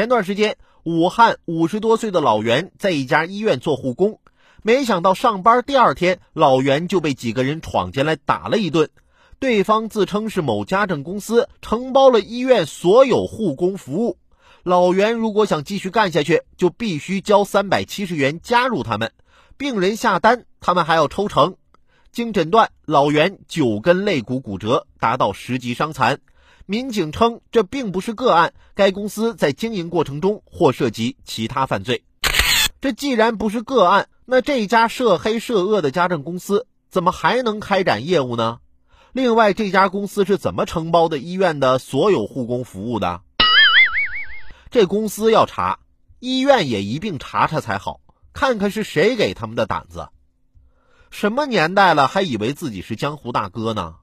前段时间，武汉五十多岁的老袁在一家医院做护工，没想到上班第二天，老袁就被几个人闯进来打了一顿。对方自称是某家政公司，承包了医院所有护工服务。老袁如果想继续干下去，就必须交三百七十元加入他们。病人下单，他们还要抽成。经诊断，老袁九根肋骨骨折，达到十级伤残。民警称，这并不是个案，该公司在经营过程中或涉及其他犯罪。这既然不是个案，那这家涉黑涉恶的家政公司怎么还能开展业务呢？另外，这家公司是怎么承包的医院的所有护工服务的？这公司要查，医院也一并查查才好，看看是谁给他们的胆子。什么年代了，还以为自己是江湖大哥呢？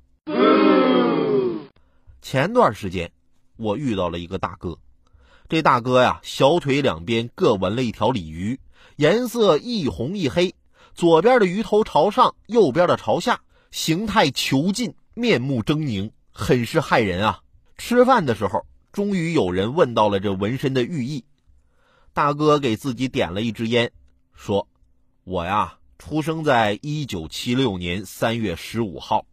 前段时间，我遇到了一个大哥，这大哥呀，小腿两边各纹了一条鲤鱼，颜色一红一黑，左边的鱼头朝上，右边的朝下，形态遒劲，面目狰狞，很是骇人啊！吃饭的时候，终于有人问到了这纹身的寓意。大哥给自己点了一支烟，说：“我呀，出生在一九七六年三月十五号。”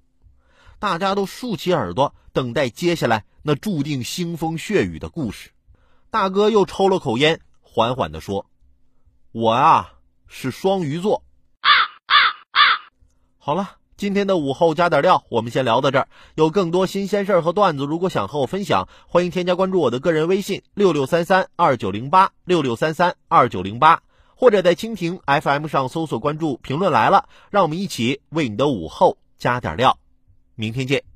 大家都竖起耳朵，等待接下来那注定腥风血雨的故事。大哥又抽了口烟，缓缓地说：“我啊，是双鱼座。”好了，今天的午后加点料，我们先聊到这儿。有更多新鲜事儿和段子，如果想和我分享，欢迎添加关注我的个人微信六六三三二九零八六六三三二九零八，或者在蜻蜓 FM 上搜索关注“评论来了”，让我们一起为你的午后加点料。明天见。